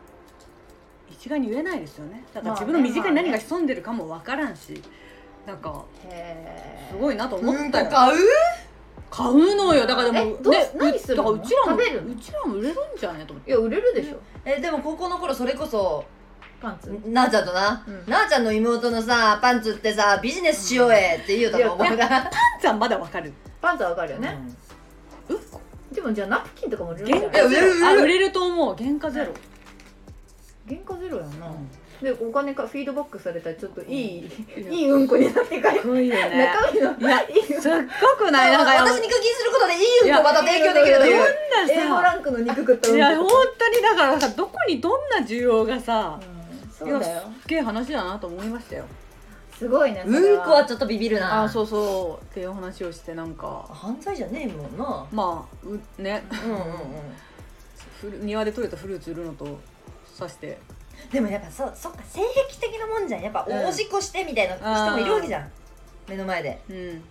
一概に言えないですよね。だから自分の身近に何が潜んでるかも分からんしなんかすごいなと思うんったよ、こ買う？買うのよ。だからでもえどうね何するの？だからうちらも食べるの？うちらも売れるんじゃないと思って。いや売れるでしょ。えでも高校の頃それこそパンツ？なあちゃんとな、うん。なあちゃんの妹のさパンツってさビジネスしようえって言うたと思うから。パンツはまだ分かる。パンツはわかるよね、うん。こでもじゃあナプキンとかも売れるんじゃ原ない？価ゼロいや売れる。あ売れると思う。原価ゼロ、原価ゼロやんな、うんでお金かフィードバックされたらちょっといい、うん。いいうんこになって帰るすごいよね。中身のいやいいうんすっごくないなんか私に課金することでいいうんこまた提供できるという。どんな A5 さランクの肉食ったうんこ。いや本当にだからさどこにどんな需要がさ、うんそうだよ。すっげえ話だなと思いましたよ。すごいねうんこはちょっとビビるな。あそうそうっていう話をしてなんか。犯罪じゃねえもんな。まあうね。うんうんうん。庭で採れたフルーツ売るのと刺してでもやっぱそそっか性癖的なもんじゃん。やっぱうんおしっこしてみたいな人もいるわけじゃん。目の前で。うん。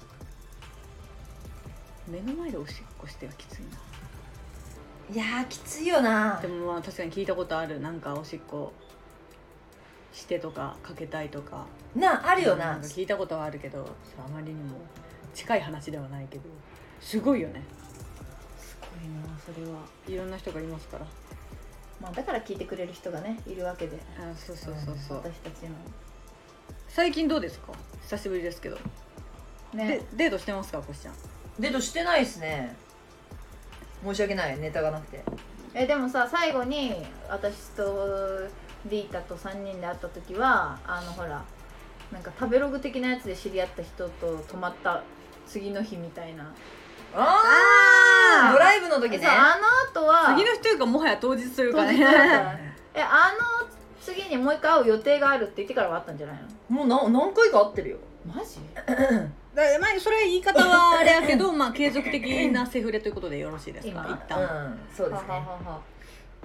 目の前でおしっこしてはきついな。いやーきついよな。でもまあ確かに聞いたことあるなんかおしっこしてとかかけたいとか。なあるよな。聞いたことはあるけどあまりにも近い話ではないけどすごいよね。すごいな。それは。いろんな人がいますからまあだから聞いてくれる人がねいるわけで。あそうそうそうそう。私たちの。最近どうですか？久しぶりですけど、でねデートしてますかこしちゃん？デートしてないっすね。申し訳ない。ネタがなくて。えでもさ最後に私とリータと3人で会った時はあのほらなんか食べログ的なやつで知り合った人と泊まった次の日みたいな。ああードライブの時ね。あの後は。次の日というかもはや当日というかね。えあの次にもう一回会う予定があるって言ってからはあったんじゃないの？もうな何回か会ってるよ。マジ？だまあそれ言い方はあれやけど まあ継続的なセフレということでよろしいですか今。一う旦、んそうですね。はははは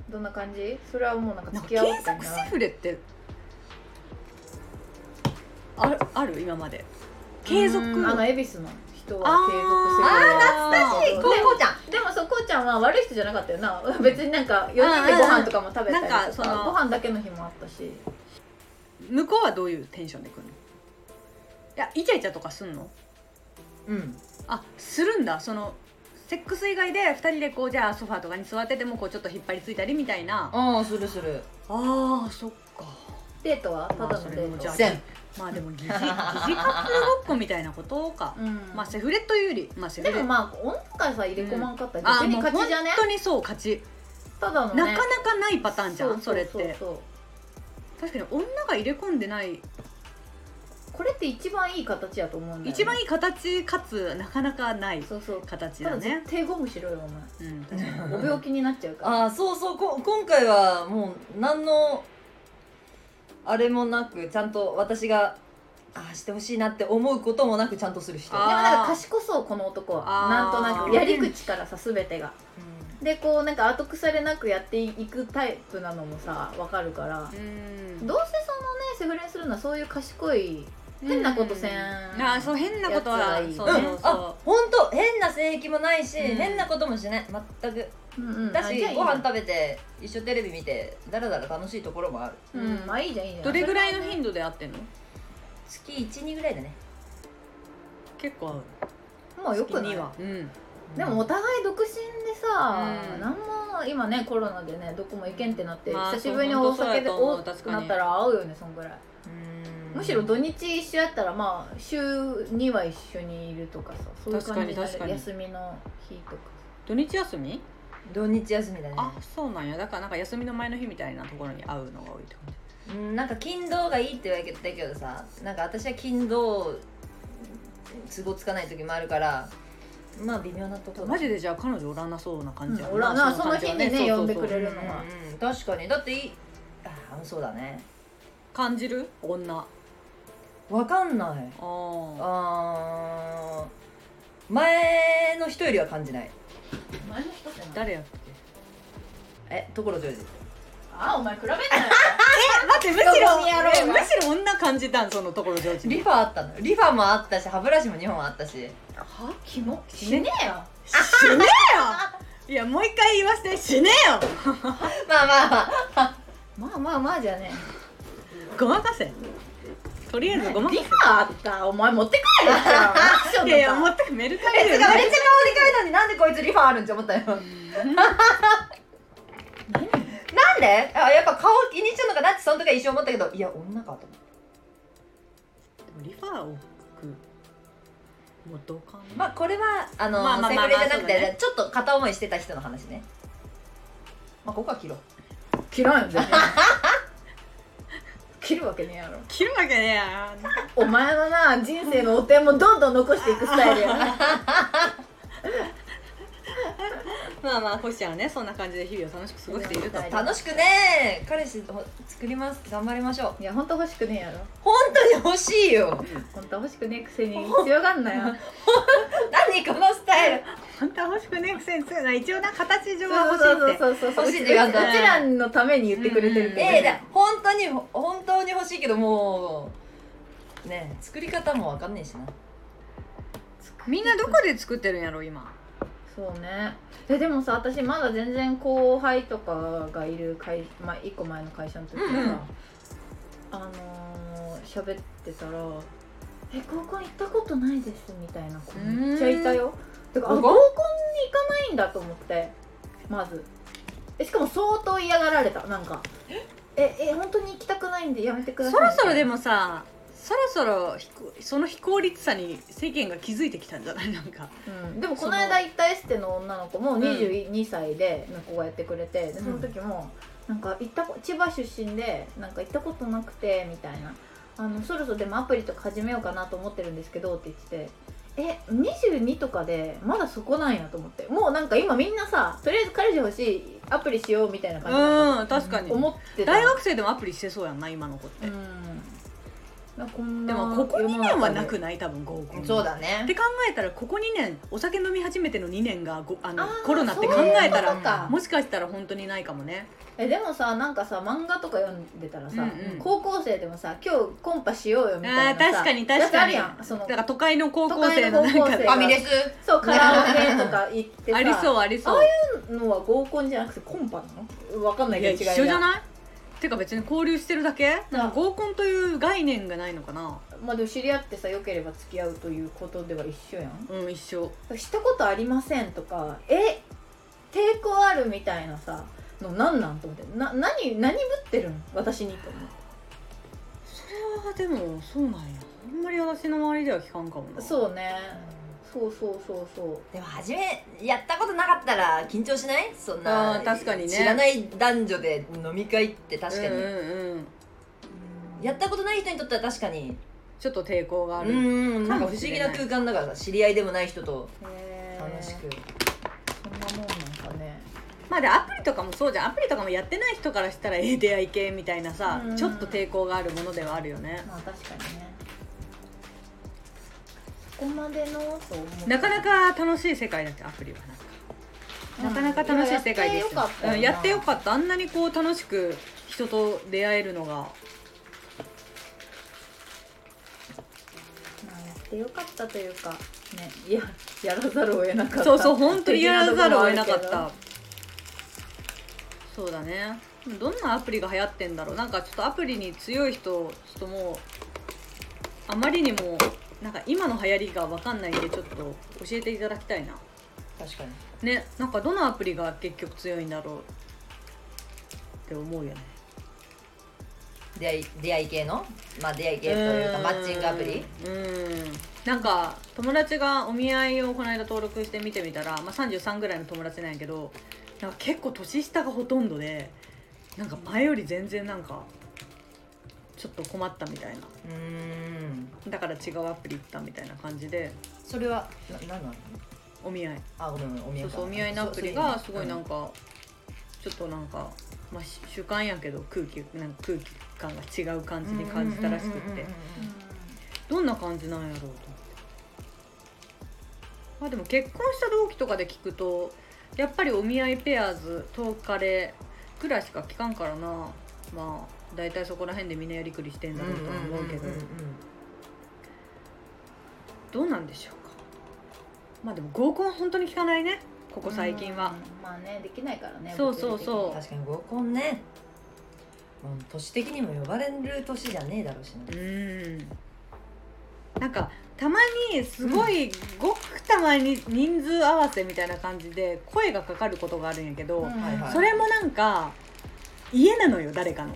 どんな感じ？それはもうなんか付き合おう継みたいな続セフレってある。ある今まで継続うんあの恵比寿の人は継続するあー懐かしい。こうこうちゃん。でもそうこうちゃんは悪い人じゃなかったよな。別になんか4人でご飯とかも食べたりとかなんかそのご飯だけの日もあったし。向こうはどういうテンションで来るの？いやイチャイチャとかすんの？うん。あするんだ。そのセックス以外で2人でこうじゃあソファーとかに座っててもこうちょっと引っ張りついたりみたいな。ああするする。あーそっか。デートは？ただのデート。れもじゃあせんまあでも疑似疑似カップルごっこみたいなことか、うんまあセフレというよりまあセフレでもまあ女からさ入れ込まんかったらあ逆に勝ちじゃね本当にそう勝ち、ただのねなかなかないパターンじゃんそれってううそう確かに女が入れ込んでないこれって一番いい形やと思うんだよ、ね、一番いい形かつなかなかないそうそう形ただだね絶対ゴムしろよおうん確かに前お病気になっちゃうからああそうそうこ今回はもう何のあれもなくちゃんと私がああしてほしいなって思うこともなくちゃんとする人。あでもなんか賢そうこの男は。あー。なんとなくやり口からさ全てが。うでこうなんか後腐れなくやっていくタイプなのもさわかるから。うん。どうせそのねセフレにするのはそういう賢い変なことせん。ああそう変なことはそうそうう。ん、あそ本当変な性癖もないし、うん。変なこともしない。全く。うんうん。だしご飯食べて一緒テレビ見てだらだら楽しいところもある。うん。まあいいじゃんいいじゃうん。どれぐらいの度頻度で会ってんの？月12ぐらいだね。結構会う。もうよくない？は。うん。でもお互い独身でさ、うん。なんも今ねコロナでねどこも行けんってなって、まあ久しぶりにそうお酒でおーってなったら会うよねそんぐらいむしろ土日一緒やったらまあ週2は一緒にいるとかさそういう感じで確かに確かに。休みの日とか土日休み？土日休みだね。あそうなんや。だからなんか休みの前の日みたいなところに会うのが多いって感じ。うんなんか勤労がいいって言われてたけどさなんか私は勤労都合つかない時もあるからまあ微妙なところ。マジでじゃあ彼女おらなそうな感じやうんおらなその感じはその日にねそうそうそう呼んでくれるうんうん確かに。だっていいああそうだね。感じる？女。あわかんない。ああー。前の人よりは感じない。前の人ってな誰やっけ？え所ジョージ。あお前比べんなよ。待って むしろむしろ女感じたんそのところ上手にリファあったの？リファもあったし歯ブラシも2本あったし。は？キモ？死ねえよ死ねえよ いやもう一回言わせて死ねえよ！まあまあまあ。まあまあまあじゃねごまかせとりあえずごまかリファーあったお前持って帰れよ。いやいや持ってメルカえリめっちゃ顔でかいのになんでこいつリファあるんって思ったよ。なんで？あやっぱ顔気にしちゃうのかなってその時は一瞬思ったけどいや女かと思ってリファーを元カノ。まあこれはあの、まあまあまあセフレじゃなくて、ねちょっと片思いしてた人の話ね。まあここは切ろう。切らんよ全然 切るわけねえやろ。切るわけねえやお前のな人生の汚点もどんどん残していくスタイルやな まあまあ星ちゃんはねそんな感じで日々を楽しく過ごしていると。はい楽しくね彼氏ほ作ります。頑張りましょう。いや本当欲しくねえやろ。本当に欲しいよ。本当欲しくねえくせに強がんなよ。何このスタイル。本当は欲しくねえくせに強いな一応な形上そは欲しうそういってそうそうそう。欲しいって言わんとうちらのために言ってくれてるけどええだ本当に本当に欲しいけどもうね作り方もわかんねえしな。みんなどこで作ってるんやろ今？そうね。えでもさ私まだ全然後輩とかがいる会、まあ、1個前の会社の時にさ、うんうん。あのー、喋ってたら「え合コン行ったことないです」みたいな子めっちゃいたよ。てかあ合合コンに行かないんだと思ってまず。えしかも相当嫌がられた。なんか「え？え本当に行きたくないんでやめてください」そろそろでももさそろそろその非効率さに世間が気づいてきたんじゃない？なんか。うん、でもこの間行ったエステの女の子も22歳での子がやってくれて、でその時もなんか行ったこ千葉出身でなんか行ったことなくてみたいな。あのそろそろでもアプリとか始めようかなと思ってるんですけどって言っててえ22とかでまだそこなんやと思って。もうなんか今みんなさとりあえず彼氏欲しいアプリしようみたいな感じうん確かに。思ってた。大学生でもアプリしてそうやんな今の子って、うんでもここ2年はなくい？ない多分合コン。そうだっねて考えたらここ2年お酒飲み始めての2年がごあのコロナって考えたらもしかしたら本当にないかもね。えでもさなんかさ漫画とか読んでたらさ、うんうん。高校生でもさ今日コンパしようよみたいな確かに確かに。あるやん。そのだから都会の高校生のなんかファミレスそうカラオケとか行ってさありそうありそう。ああのは合コンじゃなくてコンパなの？わかんないいや一けど違いが緒じゃない？てか別に交流してるだけ？なんか合コンという概念がないのかな？まあでも知り合ってさよければ付き合うということでは一緒やん。うん一緒。したことありませんとかえ抵抗あるみたいなさのなんなんと思って。な何何ぶってるん？私にと思って。それはでもそうなんや。あんまり私の周りでは聞かんかもな。そうねそうそうそうそう。でも初めやったことなかったら緊張しない？そんなあー確かにね。知らない男女で飲み会って確かに、うんうんうん。やったことない人にとっては確かに。ちょっと抵抗があうる、んなんか不思議ない。空間だからさ知り合いでもない人とへー。楽しく、そんなもんなんかね。まあでアプリとかもそうじゃん。アプリとかもやってない人からしたらええ出会い系みたいなさ、うん。ちょっと抵抗があるものではあるよね。まあ確かにね。そこまでのと思う。なかなか楽しい世界だってアプリはなんか。なかなか楽しい世界ですやってよかったうんやってよかった。あんなにこう楽しく人と出会えるのが。まあやってよかったというかねいややらざるを得なかった。そうそう本当にやらざるを得なかった。そうだね。どんなアプリが流行ってんだろう。なんかちょっとアプリに強い人ちょっともうあまりにもなんか今の流行りが分かんないんでちょっと教えていただきたいな。確かに。ねなんかどのアプリが結局強いんだろう。って思うよね。出会い出会い系の？まあ出会い系というかマッチングアプリ？うん。なんか友達がお見合いをこの間登録して見てみたら、まあ、33ぐらいの友達なんやけどなんか結構年下がほとんどでなんか前より全然なんかちょっと困ったみたいな。うん。だから違うアプリ行ったみたいな感じで。それはな何なの？お見合い。あごめんごめんお見合いうか。そそうお見合いのアプリがすごいなんかちょっとなんか、まあ、し主観やけど空気なんか空気感が違う感じに感じたらしくって。どんな感じなんやろうと。思ってまあでも結婚した同期とかで聞くとやっぱりお見合いペアーズトーカレぐらいしか聞かんからな。まあ大体そこら辺でみんなやりくりしてんだろうとは思うけど。どうなんでしょうか。まあでも合コンは本当に聞かないね。ここ最近は。うんまあねできないからねそうそうそう。確かに合コンね。もう年的にも呼ばれる年じゃねえだろうしうな。ーん。なんかたまにすごい、ごくたまに人数合わせみたいな感じで声がかかることがあるんやけど、うん。はいはい。それもなんか家なのよ誰かの。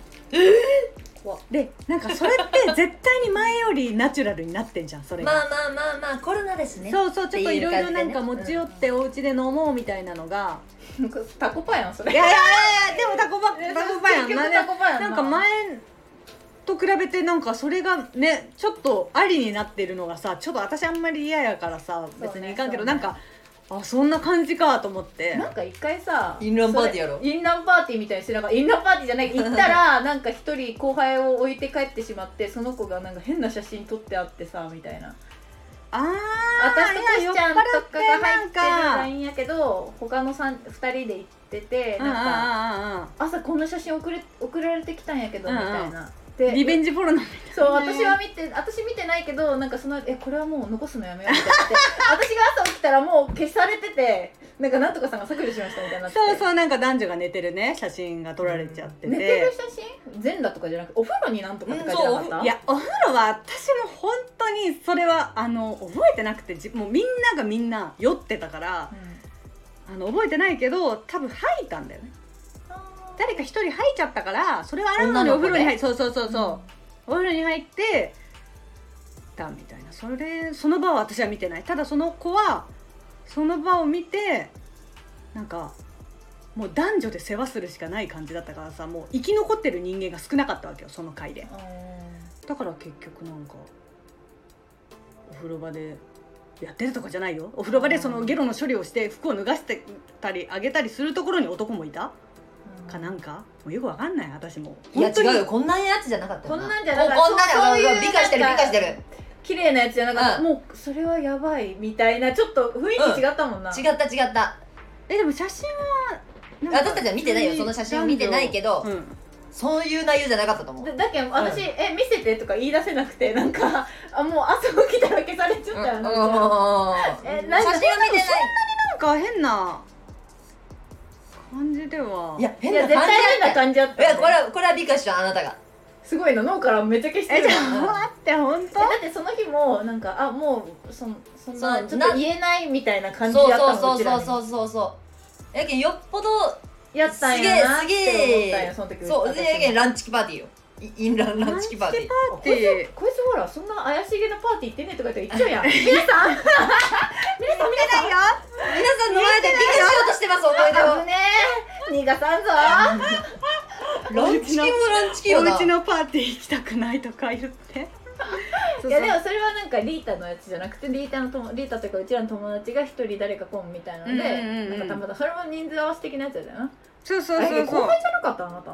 怖っ。でなんかそれって絶対に前よりナチュラルになってんじゃんそれが。まあまあまあまあコロナですね。そうそうちょっといろいろなんか持ち寄ってお家で飲もうみたいなのが、タコパやんそれ。いやいやいやいやでもタコパタコパやん。な結局タコパやんな。んか前と比べてなんかそれがねちょっとありになってるのがさちょっと私あんまり嫌やからさ別にいかんけど、ね。なんかあそんな感じかと思って。なんか一回さインランパーティーやろ。それインランパーティーみたいにしてなんかインランパーティーじゃない行ったらなんか一人後輩を置いて帰ってしまってその子がなんか変な写真撮ってあってさみたいな。あー私とコシちゃんとかが入ってる LINE やけど他の三2人で行っててなんかうん朝こんな写真送れ送られてきたんやけどみたいなうんでリベンジポルノみそう私は見て私見てないけどなんかそのえこれはもう残すのやめようみたいになって。私が朝起きたらもう消されててなんかなんとかさんが削除しましたみたいになそうそうなんか男女が寝てるね写真が撮られちゃってて、寝てる写真全裸とかじゃなくてお風呂になんとかって書いてなかった、うんいやお風呂は私も本当にそれはあの覚えてなくてじもうみんながみんな酔ってたからうん。あの覚えてないけど多分吐いたんだよね誰か一人吐いちゃったからそれは洗うのにお風呂に入って。そうそうそうそう、お風呂に入ってたみたいな。それその場は私は見てない。ただその子はその場を見てなんかもう男女で世話するしかない感じだったからさもう生き残ってる人間が少なかったわけよその回で。だから結局なんかお風呂場でやってるとかじゃないよ。お風呂場でそのゲロの処理をして服を脱がしてたりあげたりするところに男もいたかなんか？もうよくわかんない。私も。いや違うよ。こんなやつじゃなかったよ。こんなんじゃなかった。ここんなんじゃそうそういう理解してるなんか理解してる。綺麗なやつじゃなかった、うん。もうそれはやばいみたいな。ちょっと雰囲気違ったもんな、違った違った。えでも写真は私たちは見てないよ。その写真を見てないけどうんそういう内容じゃなかったと思う。だだけど私、え見せてとか言い出せなくてなんかあもう朝起きたら消されちゃったよなみたいな。えなんか写真は見てない。なんか変な感じでは。いや変いや絶な感変なだっ感じだったたいやこれはこれは美化したあなたが。すごいの脳からめっちゃ消してる。えちょっともん。待って本当？えだってその日もなんかあもうそそんなそうちょっと言えないみたいな感じそうやったそうのちらに。そうそうそうそう。やけんよっぽどやったんすげえすやなってげ思ったんやえその時そう私でやけんランチキパーティーよ。いインランランチキパーティー。あこいつこいつほらそんな怪しげなパーティー行ってねとか言って言っちゃうや ん。皆さん皆さん皆さん皆さんの前で美化しようとしてます思い出を危ねえ。逃がさんぞ。ランチキもランチキよな。おうちのパーティー行きたくないとか言って。そうそういやでもそれはなんかリータのやつじゃなくてリータの友リータというかうちらの友達が一人誰か来んみたいなので、うんうんうんうん。なんかたまたまそれも人数合わせ的なやつだよな。そうそうあれそうそう。後輩じゃなかったあなた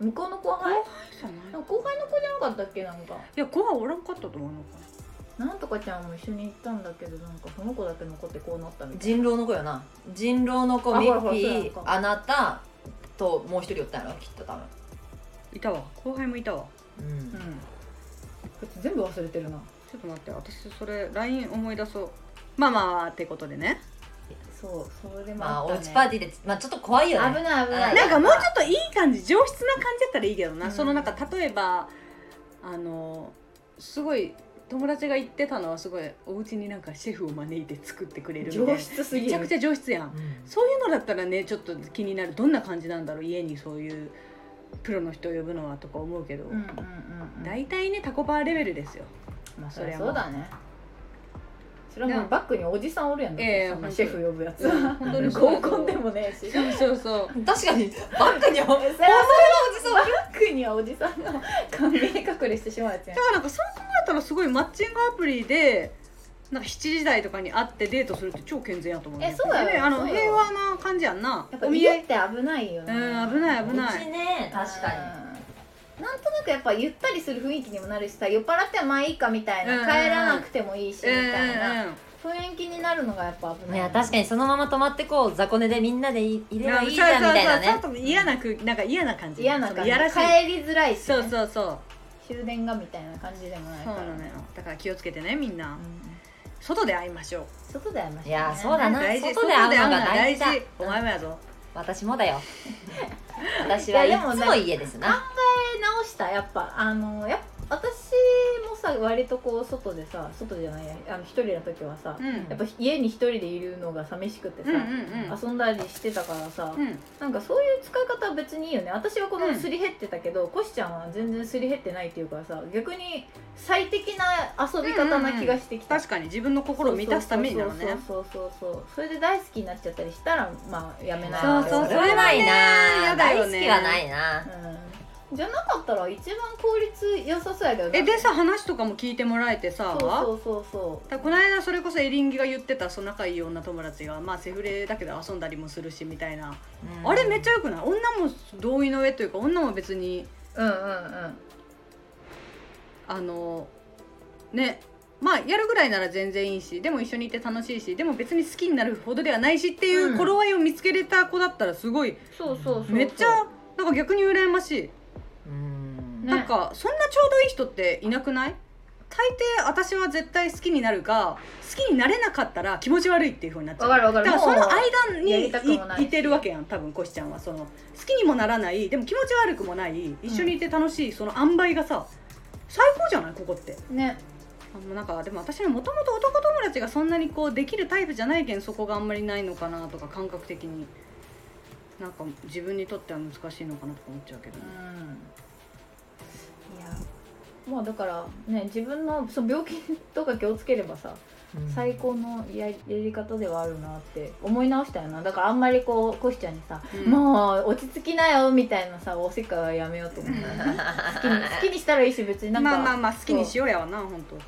向こうの後輩？後輩じゃない。後輩の子じゃなかったっけ？なんか。いや子はおらんかったと思うのかな。んとかちゃんも一緒に行ったんだけどなんかその子だけ残ってこうなったみたい人狼の子よな。人狼の子ミあほらほらッピーあなたともう一人おったんやろきっと多分。いたわ。後輩もいたわ。うん。うん。こいつ全部忘れてるな。ちょっと待って私それ LINE 思い出そう。まあまあってことでねそうそれもまあおあったね。うちパーティーでまあちょっと怖いよね。危ない危ない。なんかもうちょっといい感じ上質な感じだったらいいけどな、うん。そのなんか例えばあのすごい友達が言ってたのはすごいお家になんかシェフを招いて作ってくれるみたいな。上質すぎる。めちゃくちゃ上質やん。うん。そういうのだったらねちょっと気になる。どんな感じなんだろう。家にそういうプロの人を呼ぶのはとか思うけど、うんうんうんうん。大体ねタコパーレベルですよ。まあそりゃそうだねそれはもうバッグにおじさんおるやんええそんなシェフ呼ぶやつ。うん本当に合コンでもねえし。そうそうそう。確かにバッグにはそれはバッグにはおじさんが顔見え隠れしてしまうやつやん。だからなんかそう考えたらすごいマッチングアプリでなんか7時台とかに会ってデートするって超健全やと思うえそうだよねあの平和な感じやんな。やっぱお見合い家って危ないよね。うん危ない危ない。うちね確かに。うんなんとなくやっぱゆったりする雰囲気にもなるしさ酔っ払ってはまあいいかみたいな、うんうん帰らなくてもいいしみうんたいな、うん雰囲気になるのがやっぱ危ない。いや確かにそのまま泊まってこう雑魚寝でみんなでいいればいいじゃんみたいなそうそうねちょっと嫌な空なんか嫌な感じ。嫌な感じ。そのやらしい帰りづらいし、ね、そうそうそう。終電がみたいな感じでもないから。そうなのよ。だから気をつけてねみんな。うん。外で会いましょう。外で会いました、ね、いやそうだな。大事。外で会うのが大大事。お前もやぞ私もだよ。私はいつも家ですな。考え直したやっぱ。あのやっ私もさ割とこう外でさ外じゃないやあの一人の時はさ、うん。やっぱ家に一人でいるのが寂しくてさ、うんうん遊んだりしてたからさ、うん。うんなんかそういう使い方は別にいいよね。私はこのうん。すり減ってたけど、コシちゃんは全然すり減ってないっていうからさ逆に最適な遊び方な気がしてきた、確かに自分の心を満たすためになのね。そうそうそうそうそうそれで大好きになっちゃったりしたらまあやめない。そうそうそれはないなね。大好きはないな。うん、じゃなかったら一番効率良さそうやけどな。えでさ話とかも聞いてもらえてさ。そうそうそうそだこの間それこそエリンギが言ってたその仲いい女友達がまあセフレだけど遊んだりもするしみたいな、あれめっちゃよくない？女も同意の上というか女も別にううんうんうん。あのね。まあやるぐらいなら全然いいしでも一緒にいて楽しいしでも別に好きになるほどではないしっていううん。頃合いを見つけれた子だったらすごい、そうそうそうそう。めっちゃなんか逆に羨ましい、なんかそんなちょうどいい人っていなくない？大抵私は絶対好きになるが好きになれなかったら気持ち悪いっていうふうになっちゃう。わかるわかる。だからその間にいてるわけやん多分コシちゃんは。その好きにもならないでも気持ち悪くもない一緒にいて楽しい、その塩梅がさ最高じゃない？ここって。ね。あのなんかでも私はもともと男友達がそんなにこうできるタイプじゃないけんそこがあんまりないのかなとか感覚的に。なんか自分にとっては難しいのかなとか思っちゃうけど。うね、ん。いやまあだからね自分のその病気とか気をつければさ、最高のややり方ではあるなって思い直したよな。だからあんまりこうコシちゃんにさ、うん。もう落ち着きなよみたいなさおせっかいはやめようと思って 好きに好きにしたらいいし別になんかまあまあまあ好きにしようやわな本当。い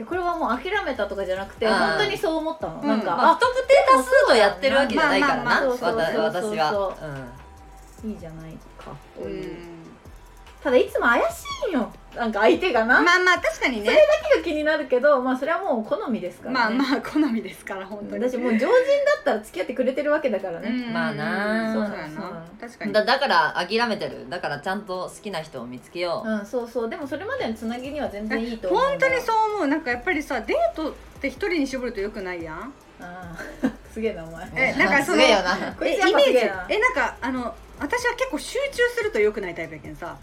やこれはもう諦めたとかじゃなくて本当にそう思ったの、うん。なんか、まあ不特定多数とやってるわけじゃないからまあなまあまあわたそうそうそうそう。私はいいじゃないかこうう。いう、ん。ただいつも怪しいんよなんか相手がな、まあまあ確かにね。が気になるけどまあそれはもう好みですからね。まあまあ好みですから本当に。私もう常人だったら付き合ってくれてるわけだからね、うん。まあな。そうやそうな確かに。だだから諦めてる。だからちゃんと好きな人を見つけよう、うん、そうそう。でもそれまでのつなぎには全然いいと思う本当にうそう思う。なんかやっぱりさデートって一人に絞るとよくないやん？あー すげえなお前。えなんかそのすげえよな。こいつやっえイメージぱすげえなえなんかあの私は結構集中するとよくないタイプやけんさ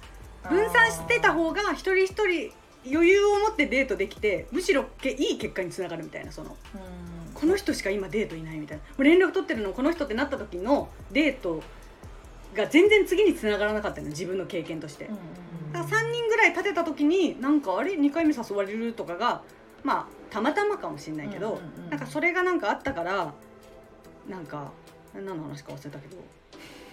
分散してた方が一人一人余裕を持ってデートできてむしろけいい結果につながるみたいなそのうん。この人しか今デートいないみたいな。もう連絡取ってるのこの人ってなった時のデートが全然次につながらなかったの自分の経験として、うんだから3人ぐらい立てた時になんかあれ？2回目誘われるとかがまあたまたまかもしれないけど、うんうんうん。なんかそれがなんかあったからなんか何の話か忘れたけど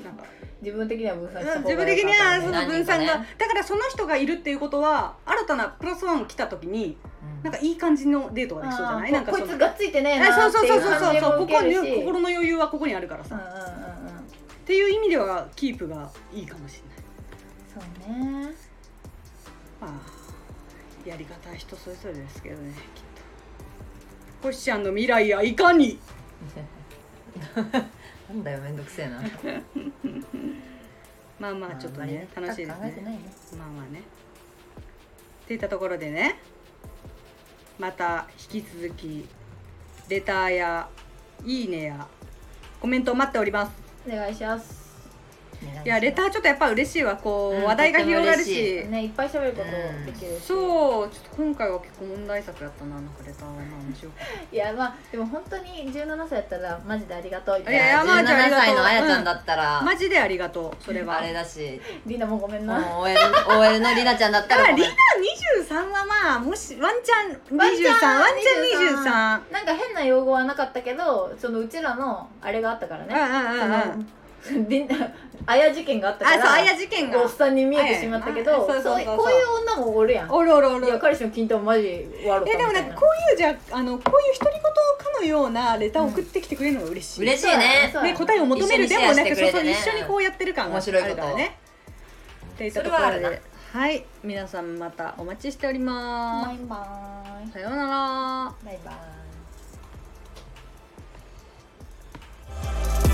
なんか自分的には分散した方が自分的にはその分散が、ねだからその人がいるっていうことは新たなプラスワン来た時にうん。なんかいい感じのデートができそうじゃない？なんかここいつがっついてねええなそうそうそうそうそう。ここ心の余裕はここにあるからさ、うんうんうんうん。っていう意味ではキープがいいかもしれない。そうね。まあやり方は人それぞれですけどねきっと。コシちゃんの未来やいかに？なんだよめんどくせえな。まあまあちょっとね楽しいですね。まあまあね。っていったところでねまた引き続きレターやいいねやコメントを待っております。お願いしますいやレターちょっとやっぱ嬉しいわ。こう、うん話題が広がるし。ねいっぱい喋ることできるし、そう。ちょっと今回は結構問題作やったな。なんかレターはまあ面白か。っいやまあでも本当に17歳やったらマジでありがとう。みたいいやいやなまあじゃああり17がとう。歳のあやちゃんだったら、たマジでありがとうそれは。あれだし。リナもごめんな、もう OL, OL のりなちゃんだっただかららリナ23はまあもしワンチャン23ワンチャンワンチャン23なんか変な用語はなかったけどそのうちらのあれがあったからね、うんうんうんうん。そのリン あや事件があったからあそうあや事件が。おっさんに見えてしまったけど、そうそうそうこういう女もおるやん。おるおるおる。いや彼氏の金玉マジ悪くえでもなんかこういうじゃあのこういう独り言かのようなレターを送ってきてくれるのが嬉しい、うん、嬉しいね。ね、答えを求めるでもなく、ね、そうそう一緒にこうやってる感があるからね。っていったところではい。皆さんまたお待ちしております。バイバイ。さようなら。バイバイ。